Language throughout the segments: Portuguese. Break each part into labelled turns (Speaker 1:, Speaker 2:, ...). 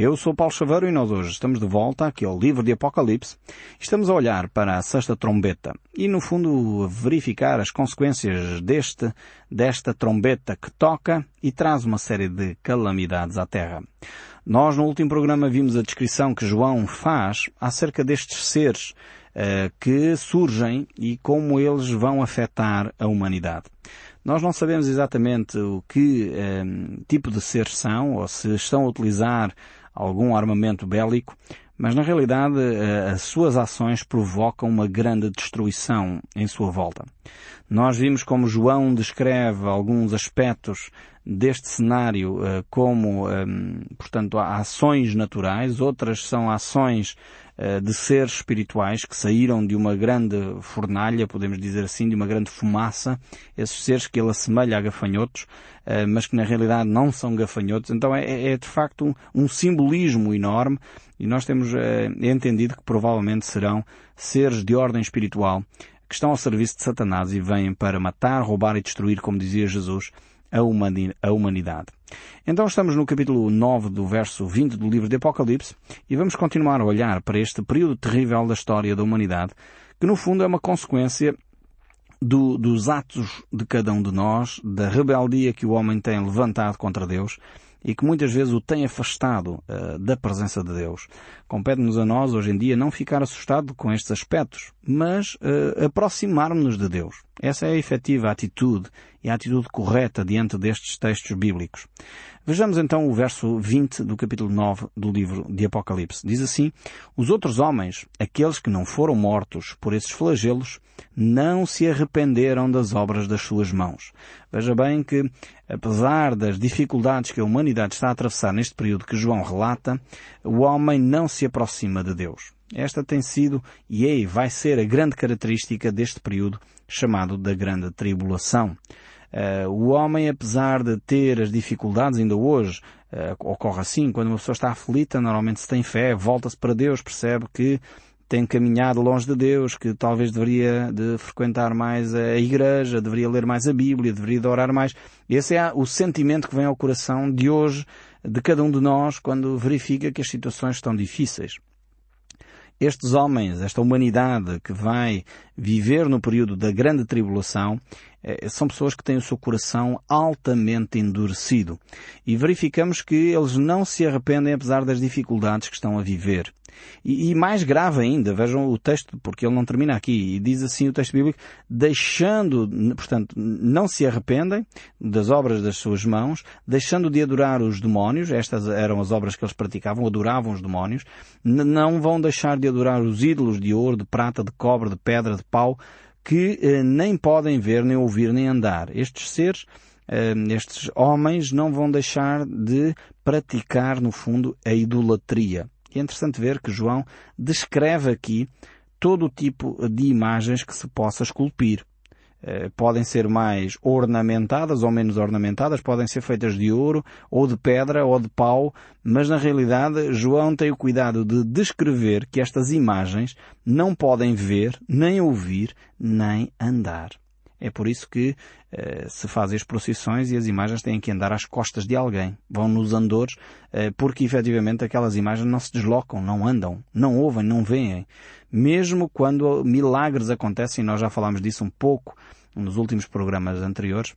Speaker 1: Eu sou Paulo Chaveiro e nós hoje estamos de volta aqui ao livro de Apocalipse. Estamos a olhar para a sexta trombeta e, no fundo, verificar as consequências deste, desta trombeta que toca e traz uma série de calamidades à Terra. Nós, no último programa, vimos a descrição que João faz acerca destes seres uh, que surgem e como eles vão afetar a humanidade. Nós não sabemos exatamente o que uh, tipo de seres são ou se estão a utilizar algum armamento bélico, mas na realidade eh, as suas ações provocam uma grande destruição em sua volta. Nós vimos como João descreve alguns aspectos deste cenário eh, como, ehm, portanto, ações naturais, outras são ações eh, de seres espirituais que saíram de uma grande fornalha, podemos dizer assim, de uma grande fumaça, esses seres que ele assemelha a gafanhotos, eh, mas que na realidade não são gafanhotos. Então é, é de facto um, um, simbolismo enorme e nós temos é, entendido que provavelmente serão seres de ordem espiritual que estão ao serviço de Satanás e vêm para matar, roubar e destruir, como dizia Jesus, a humanidade. Então estamos no capítulo 9 do verso 20 do livro de Apocalipse e vamos continuar a olhar para este período terrível da história da humanidade, que no fundo é uma consequência do, dos atos de cada um de nós, da rebeldia que o homem tem levantado contra Deus e que muitas vezes o tem afastado uh, da presença de Deus. Compete-nos a nós, hoje em dia, não ficar assustado com estes aspectos, mas uh, aproximar-nos de Deus. Essa é a efetiva atitude e a atitude correta diante destes textos bíblicos. Vejamos então o verso 20 do capítulo 9 do livro de Apocalipse. Diz assim, Os outros homens, aqueles que não foram mortos por esses flagelos, não se arrependeram das obras das suas mãos. Veja bem que, apesar das dificuldades que a humanidade está a atravessar neste período que João relata, o homem não se aproxima de Deus. Esta tem sido e é vai ser a grande característica deste período chamado da Grande Tribulação. Uh, o homem, apesar de ter as dificuldades ainda hoje, uh, ocorre assim, quando uma pessoa está aflita, normalmente se tem fé, volta-se para Deus, percebe que tem caminhado longe de Deus, que talvez deveria de frequentar mais a igreja, deveria ler mais a Bíblia, deveria orar mais. Esse é o sentimento que vem ao coração de hoje, de cada um de nós, quando verifica que as situações estão difíceis estes homens, esta humanidade que vai viver no período da grande tribulação, eh, são pessoas que têm o seu coração altamente endurecido. E verificamos que eles não se arrependem apesar das dificuldades que estão a viver. E, e, mais grave ainda, vejam o texto, porque ele não termina aqui, e diz assim o texto bíblico, deixando, portanto, não se arrependem das obras das suas mãos, deixando de adorar os demónios, estas eram as obras que eles praticavam, adoravam os demónios, não vão deixar de adorar os ídolos de ouro, de prata, de cobre, de pedra, de pau, que eh, nem podem ver, nem ouvir, nem andar. Estes seres, eh, estes homens não vão deixar de praticar, no fundo, a idolatria. É interessante ver que João descreve aqui todo o tipo de imagens que se possa esculpir. Eh, podem ser mais ornamentadas ou menos ornamentadas, podem ser feitas de ouro, ou de pedra, ou de pau, mas na realidade João tem o cuidado de descrever que estas imagens não podem ver, nem ouvir, nem andar. É por isso que uh, se fazem as procissões e as imagens têm que andar às costas de alguém. Vão nos andores, uh, porque efetivamente aquelas imagens não se deslocam, não andam, não ouvem, não veem. Mesmo quando milagres acontecem, nós já falámos disso um pouco nos últimos programas anteriores,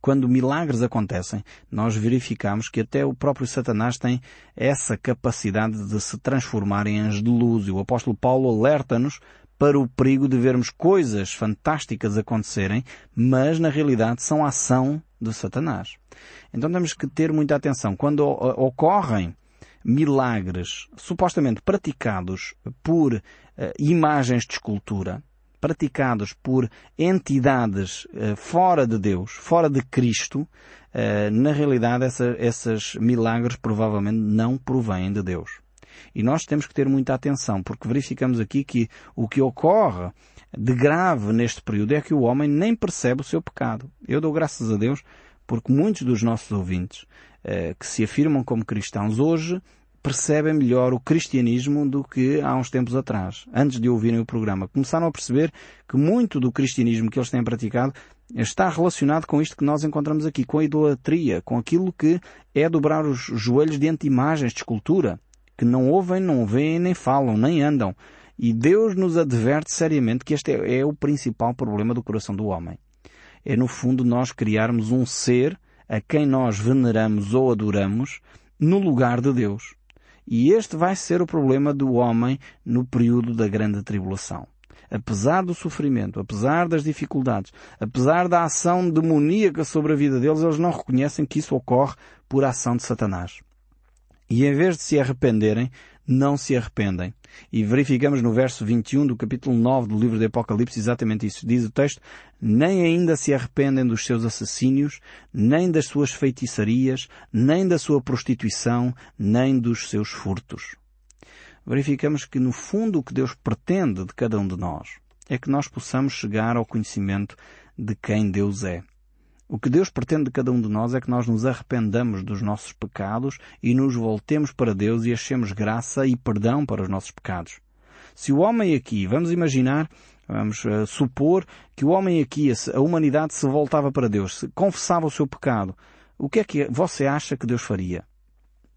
Speaker 1: quando milagres acontecem, nós verificamos que até o próprio Satanás tem essa capacidade de se transformar em anjo de luz. E o apóstolo Paulo alerta-nos para o perigo de vermos coisas fantásticas acontecerem, mas na realidade são ação de Satanás. Então temos que ter muita atenção. Quando ocorrem milagres supostamente praticados por uh, imagens de escultura, praticados por entidades uh, fora de Deus, fora de Cristo, uh, na realidade essa, esses milagres provavelmente não provêm de Deus. E nós temos que ter muita atenção, porque verificamos aqui que o que ocorre de grave neste período é que o homem nem percebe o seu pecado. Eu dou graças a Deus porque muitos dos nossos ouvintes eh, que se afirmam como cristãos hoje percebem melhor o cristianismo do que há uns tempos atrás, antes de ouvirem o programa. Começaram a perceber que muito do cristianismo que eles têm praticado está relacionado com isto que nós encontramos aqui, com a idolatria, com aquilo que é dobrar os joelhos diante de imagens de escultura, que não ouvem, não veem, nem falam, nem andam. E Deus nos adverte seriamente que este é, é o principal problema do coração do homem. É no fundo nós criarmos um ser a quem nós veneramos ou adoramos no lugar de Deus. E este vai ser o problema do homem no período da grande tribulação. Apesar do sofrimento, apesar das dificuldades, apesar da ação demoníaca sobre a vida deles, eles não reconhecem que isso ocorre por ação de Satanás. E em vez de se arrependerem, não se arrependem. E verificamos no verso 21 do capítulo 9 do livro de Apocalipse exatamente isso. Diz o texto, nem ainda se arrependem dos seus assassínios, nem das suas feitiçarias, nem da sua prostituição, nem dos seus furtos. Verificamos que no fundo o que Deus pretende de cada um de nós é que nós possamos chegar ao conhecimento de quem Deus é. O que Deus pretende de cada um de nós é que nós nos arrependamos dos nossos pecados e nos voltemos para Deus e achemos graça e perdão para os nossos pecados. Se o homem aqui, vamos imaginar, vamos uh, supor que o homem aqui, a humanidade se voltava para Deus, se confessava o seu pecado, o que é que você acha que Deus faria?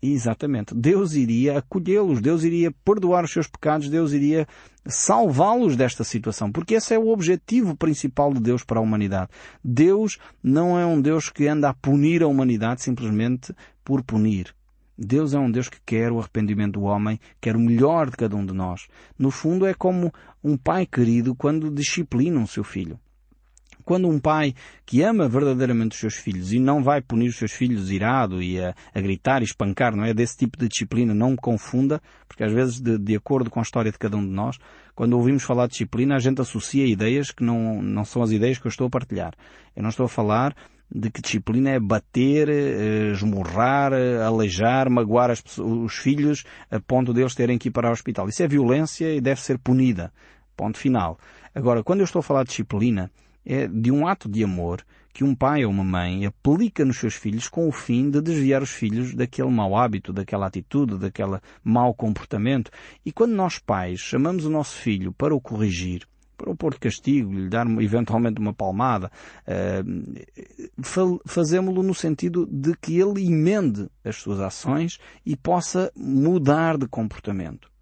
Speaker 1: Exatamente. Deus iria acolhê-los, Deus iria perdoar os seus pecados, Deus iria salvá-los desta situação, porque esse é o objetivo principal de Deus para a humanidade. Deus não é um Deus que anda a punir a humanidade simplesmente por punir. Deus é um Deus que quer o arrependimento do homem, quer o melhor de cada um de nós. No fundo é como um pai querido quando disciplina o seu filho. Quando um pai que ama verdadeiramente os seus filhos e não vai punir os seus filhos irado e a, a gritar e espancar, não é? Desse tipo de disciplina, não confunda, porque às vezes, de, de, acordo com a história de cada um de nós, quando ouvimos falar de disciplina, a gente associa ideias que não, não são as ideias que eu estou a partilhar. Eu não estou a falar de que disciplina é bater, eh, esmurrar, aleijar, magoar as, os filhos a ponto deles terem que ir para o hospital. Isso é violência e deve ser punida. Ponto final. Agora, quando eu estou a falar de disciplina, é de um ato de amor que um pai ou uma mãe aplica nos seus filhos com o fim de desviar os filhos daquele mau hábito, daquela atitude, daquele mau comportamento. E quando nós pais chamamos o nosso filho para o corrigir, para o pôr de castigo, lhe dar eventualmente uma palmada, uh, fazemos-lo no sentido de que ele emende as suas ações e possa mudar de comportamento.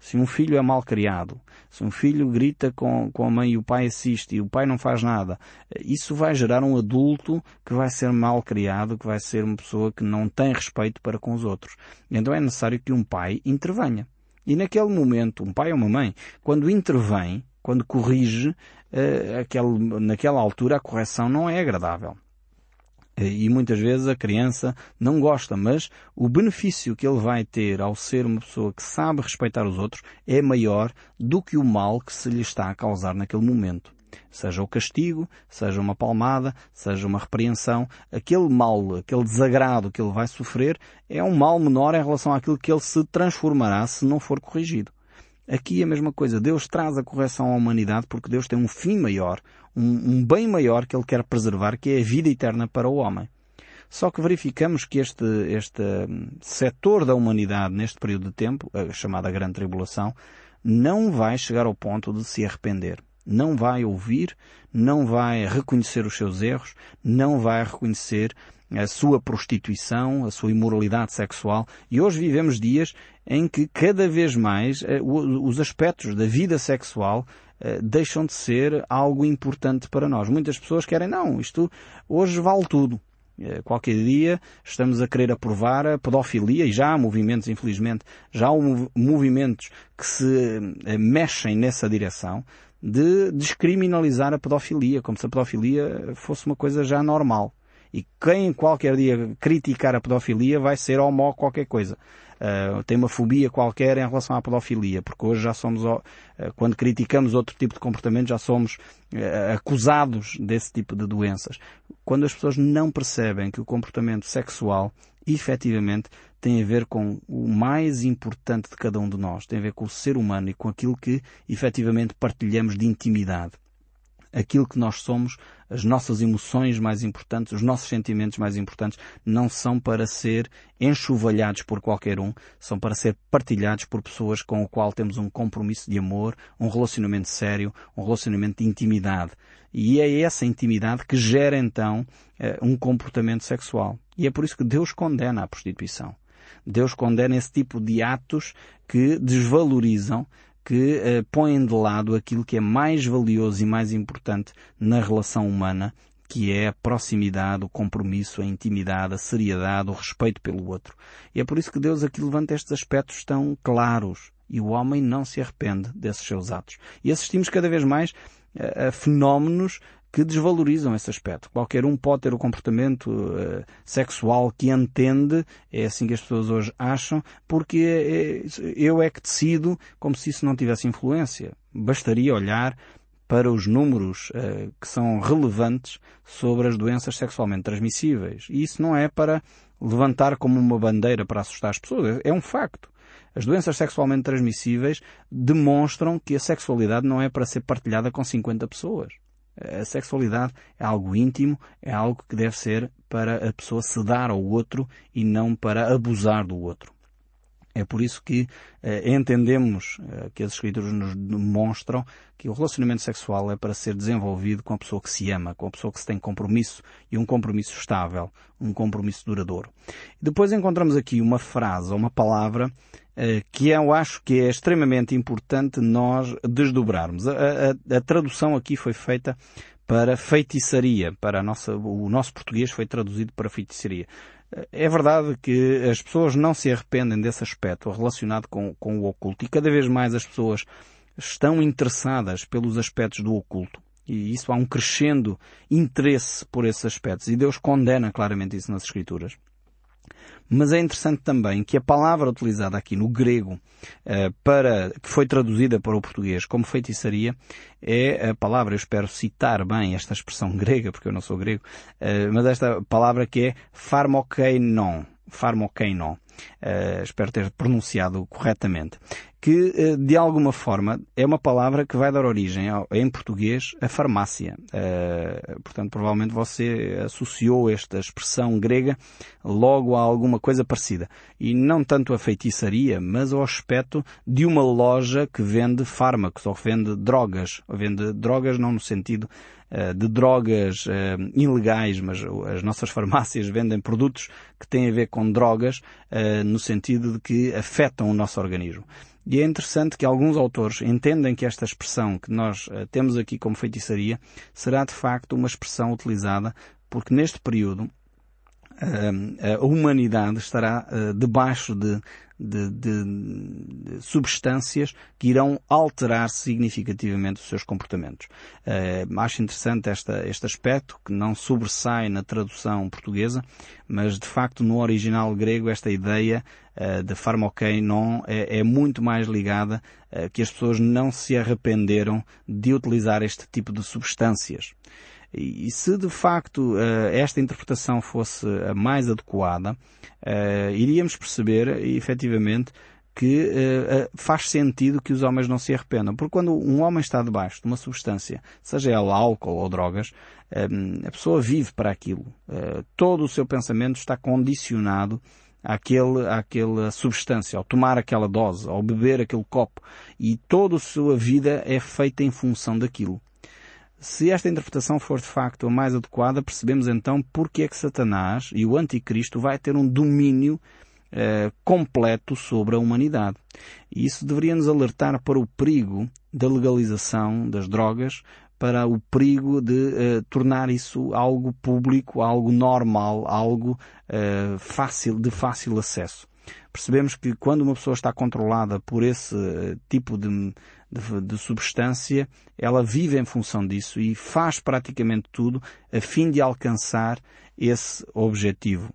Speaker 1: Se um filho é mal criado, se um filho grita com, com a mãe e o pai assiste e o pai não faz nada, isso vai gerar um adulto que vai ser mal criado, que vai ser uma pessoa que não tem respeito para com os outros. Então é necessário que um pai intervenha. E naquele momento, um pai ou uma mãe, quando intervém, quando corrige, uh, aquele, naquela altura a correção não é agradável. E muitas vezes a criança não gosta, mas o benefício que ele vai ter ao ser uma pessoa que sabe respeitar os outros é maior do que o mal que se lhe está a causar naquele momento. Seja o castigo, seja uma palmada, seja uma repreensão, aquele mal, aquele desagrado que ele vai sofrer é um mal menor em relação àquilo que ele se transformará se não for corrigido. Aqui é a mesma coisa. Deus traz a correção à humanidade porque Deus tem um fim maior, um, um bem maior que Ele quer preservar, que é a vida eterna para o homem. Só que verificamos que este, este hum, setor da humanidade neste período de tempo, a chamada Grande Tribulação, não vai chegar ao ponto de se arrepender. Não vai ouvir, não vai reconhecer os seus erros, não vai reconhecer a sua prostituição, a sua imoralidade sexual. E hoje vivemos dias em que cada vez mais eh, os aspectos da vida sexual eh, deixam de ser algo importante para nós. Muitas pessoas querem, não, isto hoje vale tudo. Eh, qualquer dia estamos a querer aprovar a pedofilia e já há movimentos, infelizmente, já há movimentos que se mexem nessa direção de descriminalizar a pedofilia, como se a pedofilia fosse uma coisa já normal. E quem qualquer dia criticar a pedofilia vai ser homo qualquer coisa. Uh, tem uma fobia qualquer em relação à pedofilia, porque hoje já somos, uh, quando criticamos outro tipo de comportamento, já somos uh, acusados desse tipo de doenças. Quando as pessoas não percebem que o comportamento sexual, efetivamente, tem a ver com o mais importante de cada um de nós, tem a ver com o ser humano e com aquilo que efetivamente partilhamos de intimidade. Aquilo que nós somos, as nossas emoções mais importantes, os nossos sentimentos mais importantes, não são para ser enxovalhados por qualquer um, são para ser partilhados por pessoas com o qual temos um compromisso de amor, um relacionamento sério, um relacionamento de intimidade. E é essa intimidade que gera então eh, um comportamento sexual. E é por isso que Deus condena a prostituição. Deus condena esse tipo de atos que desvalorizam que eh, põem de lado aquilo que é mais valioso e mais importante na relação humana, que é a proximidade, o compromisso, a intimidade, a seriedade, o respeito pelo outro. E é por isso que Deus aqui levanta estes aspectos tão claros. E o homem não se arrepende desses seus atos. E assistimos cada vez mais a, a fenómenos que desvalorizam esse aspecto. Qualquer um pode ter o comportamento uh, sexual que entende, é assim que as pessoas hoje acham, porque é, eu é que decido como se isso não tivesse influência. Bastaria olhar para os números uh, que são relevantes sobre as doenças sexualmente transmissíveis. E isso não é para levantar como uma bandeira para assustar as pessoas, é um facto. As doenças sexualmente transmissíveis demonstram que a sexualidade não é para ser partilhada com 50 pessoas. A sexualidade é algo íntimo, é algo que deve ser para a pessoa se dar ao outro e não para abusar do outro. É por isso que eh, entendemos eh, que as Escrituras nos demonstram que o relacionamento sexual é para ser desenvolvido com a pessoa que se ama, com a pessoa que se tem compromisso e um compromisso estável, um compromisso duradouro. Depois encontramos aqui uma frase uma palavra eh, que eu acho que é extremamente importante nós desdobrarmos. A, a, a tradução aqui foi feita para feitiçaria, para nossa, o nosso português foi traduzido para feitiçaria. É verdade que as pessoas não se arrependem desse aspecto relacionado com, com o oculto e cada vez mais as pessoas estão interessadas pelos aspectos do oculto. E isso há um crescendo interesse por esses aspectos. E Deus condena claramente isso nas Escrituras. Mas é interessante também que a palavra utilizada aqui no grego uh, para que foi traduzida para o português como feitiçaria é a palavra, eu espero citar bem esta expressão grega, porque eu não sou grego, uh, mas esta palavra que é pharmokeinon. Pharmokeinon. Uh, espero ter pronunciado corretamente que, eh, de alguma forma, é uma palavra que vai dar origem, em português, à farmácia. Eh, portanto, provavelmente você associou esta expressão grega logo a alguma coisa parecida. E não tanto a feitiçaria, mas ao aspecto de uma loja que vende fármacos, ou vende drogas. Vende drogas não no sentido eh, de drogas ilegais, mas as nossas farmácias vendem produtos que têm a ver com drogas no sentido de que afetam o nosso organismo. E é interessante que alguns autores entendem que esta expressão que nós temos aqui como feitiçaria será de facto uma expressão utilizada porque neste período a humanidade estará uh, debaixo de, de, de, de, substâncias que irão alterar significativamente os seus comportamentos. Uh, acho interessante esta, este aspecto que não sobressai na tradução portuguesa, mas de facto no original grego esta ideia de pharmokeinon é, é muito mais ligada que as pessoas não se arrependeram de utilizar este tipo de substâncias. E se de facto eh, esta interpretação fosse a mais adequada, eh, iríamos perceber efetivamente que uh, faz sentido que os homens não se arrependam. Porque quando um homem está debaixo de uma substância, seja ela álcool ou drogas, a pessoa vive para aquilo. Todo o seu pensamento está condicionado àquele, àquela substância, ao tomar aquela dose, ao beber aquele copo. E toda a sua vida é feita em função daquilo. Se esta interpretação for de facto a mais adequada, percebemos então porque é que Satanás e o Anticristo vai ter um domínio eh, completo sobre a humanidade. E isso deveria nos alertar para o perigo da legalização das drogas, para o perigo de eh, tornar isso algo público, algo normal, algo eh, fácil, de fácil acesso. Percebemos que quando uma pessoa está controlada por esse tipo de, de, de substância, ela vive em função disso e faz praticamente tudo a fim de alcançar esse objetivo.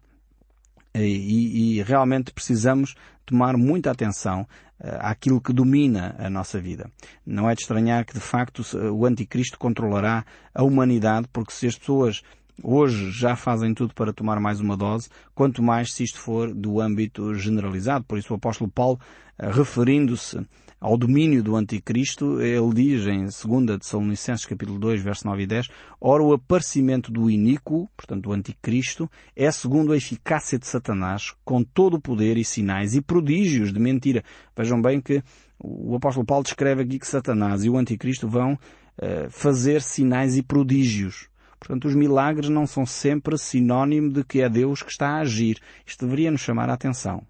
Speaker 1: E, e, realmente precisamos tomar muita atenção uh, àquilo que domina a nossa vida. Não é de estranhar que de facto o anticristo controlará a humanidade, porque se as pessoas hoje já fazem tudo para tomar mais uma dose, quanto mais se isto for do âmbito generalizado. Por isso o apóstolo Paulo, eh, referindo-se ao domínio do anticristo, ele diz em 2 de Salonicenses capítulo 2, verso 9 e 10, ora o aparecimento do iníquo, portanto do anticristo, é segundo a eficácia de Satanás, com todo o poder e sinais e prodígios de mentira. Vejam bem que o apóstolo Paulo descreve aqui que Satanás e o anticristo vão uh, fazer sinais e prodígios. Portanto, os milagres não são sempre sinónimo de que é Deus que está a agir. Isto deveria nos chamar a atenção.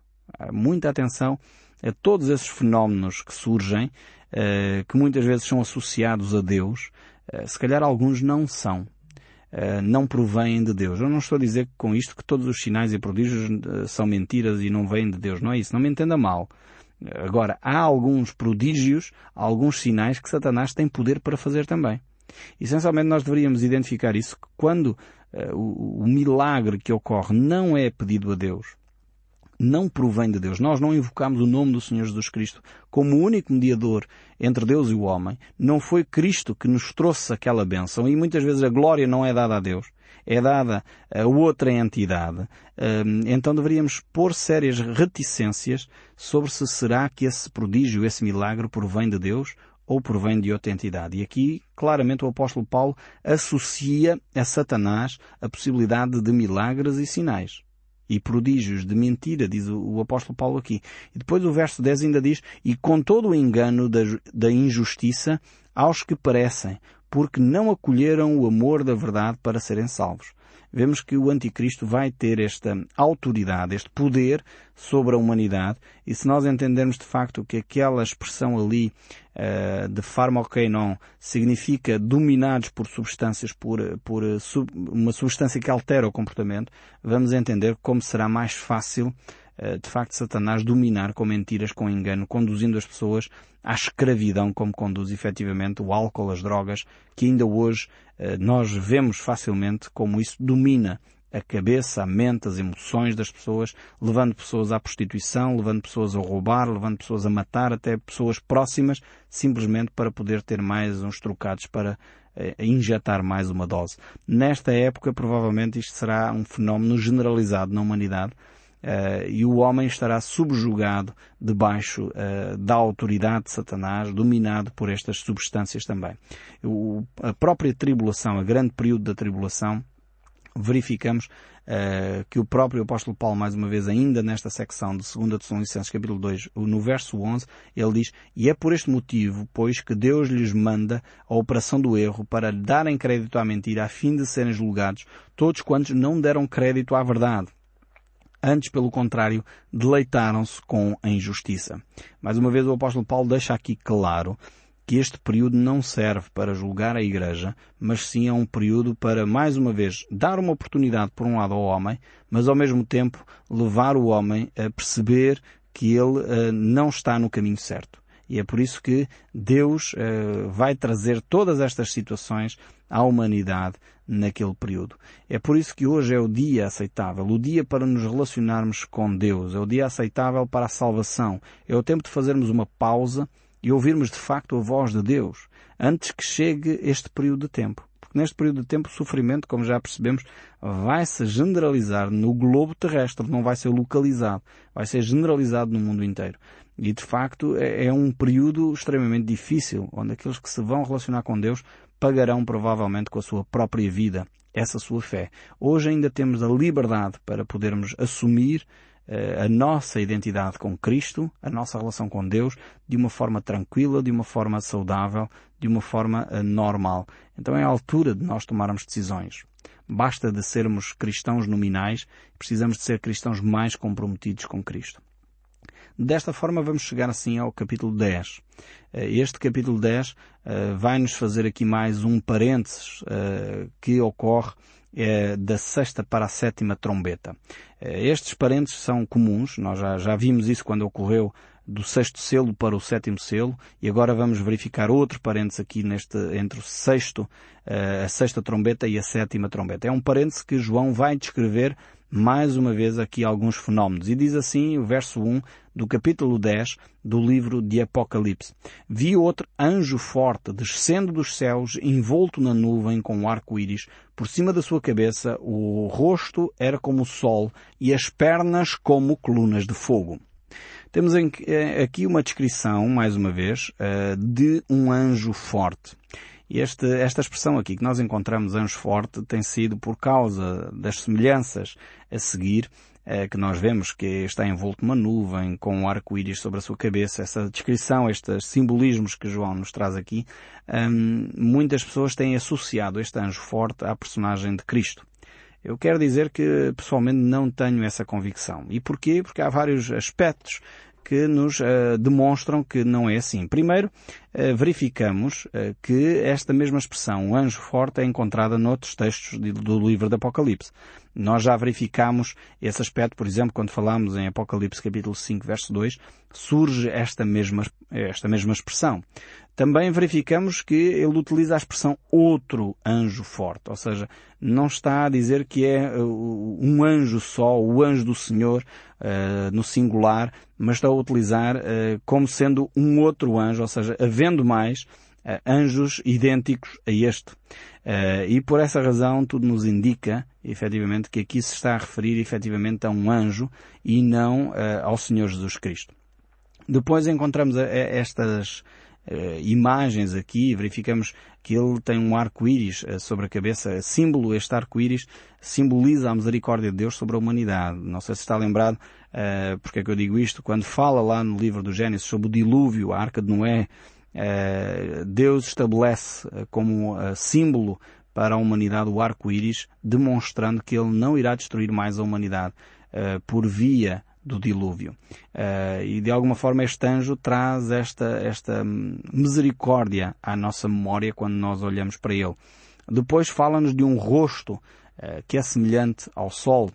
Speaker 1: Muita atenção a todos esses fenómenos que surgem, uh, que muitas vezes são associados a Deus. Uh, se calhar alguns não são. não provêm de Deus. Eu não estou a dizer com isto que todos os sinais e prodígios são mentiras e não vêm de Deus. Não é isso. Não me entenda mal. Agora, há alguns prodígios, alguns sinais que Satanás tem poder para fazer também. Essencialmente nós deveríamos identificar isso quando uh, o, o milagre que ocorre não é pedido a Deus, não provém de Deus. Nós não invocamos o nome do Senhor Jesus Cristo como o único mediador entre Deus e o homem. Não foi Cristo que nos trouxe aquela bênção e muitas vezes a glória não é dada a Deus, é dada a outra entidade. Hum, então deveríamos pôr sérias reticências sobre se será que esse prodígio, esse milagre provém de Deus ou provém de outra entidade. E aqui, claramente, o apóstolo Paulo associa a Satanás a possibilidade de milagres e sinais e prodígios de mentira, diz o, apóstolo Paulo aqui. E depois o verso 10 ainda diz, e com todo o engano da, da injustiça aos que perecem, porque não acolheram o amor da verdade para serem salvos. Vemos que o anticristo vai ter esta autoridade, este poder sobre a humanidade, e se nós entendermos de facto que aquela expressão ali uh, de pharmakeinon significa dominados por substâncias, por, por sub, uma substância que altera o comportamento, vamos entender como será mais fácil de facto Satanás dominar com mentiras, com engano, conduzindo as pessoas à escravidão como conduz efetivamente o álcool, as drogas, que ainda hoje uh, nós vemos facilmente como isso domina a cabeça, a mente, as emoções das pessoas, levando pessoas à prostituição, levando pessoas a roubar, levando pessoas a matar, até pessoas próximas, simplesmente para poder ter mais uns trocados para eh, injetar mais uma dose. Nesta época, provavelmente, isto será um fenómeno generalizado na humanidade, Uh, e o homem estará subjugado debaixo uh, da autoridade de Satanás, dominado por estas substâncias também. O, a própria tribulação, a grande período da tribulação, verificamos uh, que o próprio apóstolo Paulo, mais uma vez, ainda nesta secção de 2 Tessalonicenses, capítulo 2, no verso 11, ele diz, e é por este motivo, pois, que Deus lhes manda a operação do erro para darem crédito à mentira, a fim de serem julgados todos quantos não deram crédito à verdade. Antes, pelo contrário, deleitaram-se com a injustiça. Mais uma vez o apóstolo Paulo deixa aqui claro que este período não serve para julgar a Igreja, mas sim é um período para, mais uma vez, dar uma oportunidade, por um lado, ao homem, mas ao mesmo tempo levar o homem a perceber que ele uh, não está no caminho certo. E é por isso que Deus uh, vai trazer todas estas situações à humanidade naquele período. É por isso que hoje é o dia aceitável, o dia para nos relacionarmos com Deus, é o dia aceitável para a salvação, é o tempo de fazermos uma pausa e ouvirmos de facto a voz de Deus antes que chegue este período de tempo. Porque neste período de tempo o sofrimento, como já percebemos, vai se generalizar no globo terrestre, não vai ser localizado, vai ser generalizado no mundo inteiro. E de facto é, é um período extremamente difícil, onde aqueles que se vão relacionar com Deus pagarão provavelmente com a sua própria vida essa sua fé. Hoje ainda temos a liberdade para podermos assumir eh, a nossa identidade com Cristo, a nossa relação com Deus, de uma forma tranquila, de uma forma saudável, de uma forma eh, normal. Então é a altura de nós tomarmos decisões. Basta de sermos cristãos nominais, precisamos de ser cristãos mais comprometidos com Cristo. Desta forma vamos chegar assim ao capítulo 10. Eh, este capítulo 10 vai nos fazer aqui mais um parênteses que ocorre da sexta para a sétima trombeta. Estes parentes são comuns, nós já, vimos isso quando ocorreu do sexto selo para o sétimo selo, e agora vamos verificar outro parênteses aqui neste, entre o sexto, a sexta trombeta e a sétima trombeta. É um parênteses que João vai descrever mais uma vez aqui alguns fenómenos. E diz assim o verso 1 do capítulo 10 do livro de Apocalipse. Vi outro anjo forte descendo dos céus, envolto na nuvem com um arco-íris. Por cima da sua cabeça o rosto era como o sol e as pernas como colunas de fogo. Temos eh, aqui uma descrição, mais uma vez, eh, de um anjo forte. Este, esta expressão aqui que nós encontramos anjo forte tem sido por causa das semelhanças a seguir eh, que nós vemos que está envolto numa nuvem com um arco-íris sobre a sua cabeça. Essa descrição, estes simbolismos que João nos traz aqui, hum, muitas pessoas têm associado este anjo forte à personagem de Cristo. Eu quero dizer que pessoalmente não tenho essa convicção. E porquê? Porque há vários aspectos que nos uh, demonstram que não é assim. Primeiro, uh, verificamos uh, que esta mesma expressão, o anjo forte, é encontrada noutros textos de, do livro do Apocalipse. Nós já verificamos esse aspecto, por exemplo, quando falamos em Apocalipse capítulo 5, verso 2, surge esta mesma, esta mesma expressão. Também verificamos que ele utiliza a expressão outro anjo forte, ou seja, não está a dizer que é um anjo só, o anjo do Senhor, uh, no singular, mas está a utilizar uh, como sendo um outro anjo, ou seja, havendo mais anjos idênticos a este. e por essa razão tudo nos indica, efetivamente, que aqui se está a referir efetivamente a um anjo e não ao Senhor Jesus Cristo. Depois encontramos estas uh, imagens aqui, verificamos que ele tem um arco-íris uh, sobre a cabeça, símbolo, este arco-íris simboliza a misericórdia de Deus sobre a humanidade. Não sei se está lembrado, uh, porque é que eu digo isto, quando fala lá no livro do Gênesis sobre o dilúvio, a arca de Noé, Deus estabelece como símbolo para a humanidade o arco-íris, demonstrando que ele não irá destruir mais a humanidade por via do dilúvio. Uh, e de alguma forma este anjo traz esta, esta misericórdia à nossa memória quando nós olhamos para ele. Depois fala-nos de um rosto uh, que é semelhante ao sol.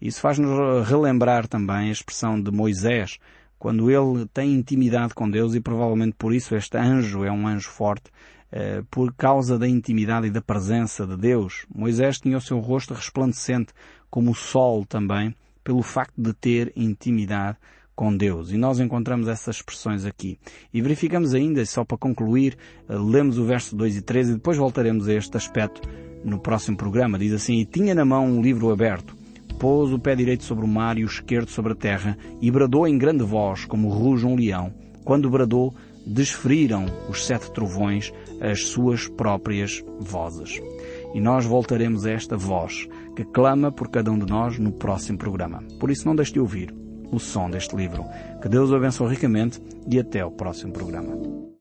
Speaker 1: Isso faz-nos relembrar também a expressão de Moisés, quando ele tem intimidade com Deus e provavelmente por isso este anjo é um anjo forte, uh, por causa da intimidade e da presença de Deus. Moisés tinha o seu rosto resplandecente como o sol também, pelo facto de ter intimidade com Deus. E nós encontramos essas expressões aqui. E verificamos ainda, só para concluir, eh, lemos o verso 2 e 3 e depois voltaremos a este aspecto no próximo programa. Diz assim, e tinha na mão um livro aberto, pôs o pé direito sobre o mar e o esquerdo sobre a terra, e bradou em grande voz, como ruge um leão. Quando bradou, desferiram os sete trovões as suas próprias vozes. E nós voltaremos a esta voz que clama por cada um de nós no próximo programa. Por isso não deixe de ouvir o som deste livro. Que Deus o abençoe ricamente e até o próximo programa.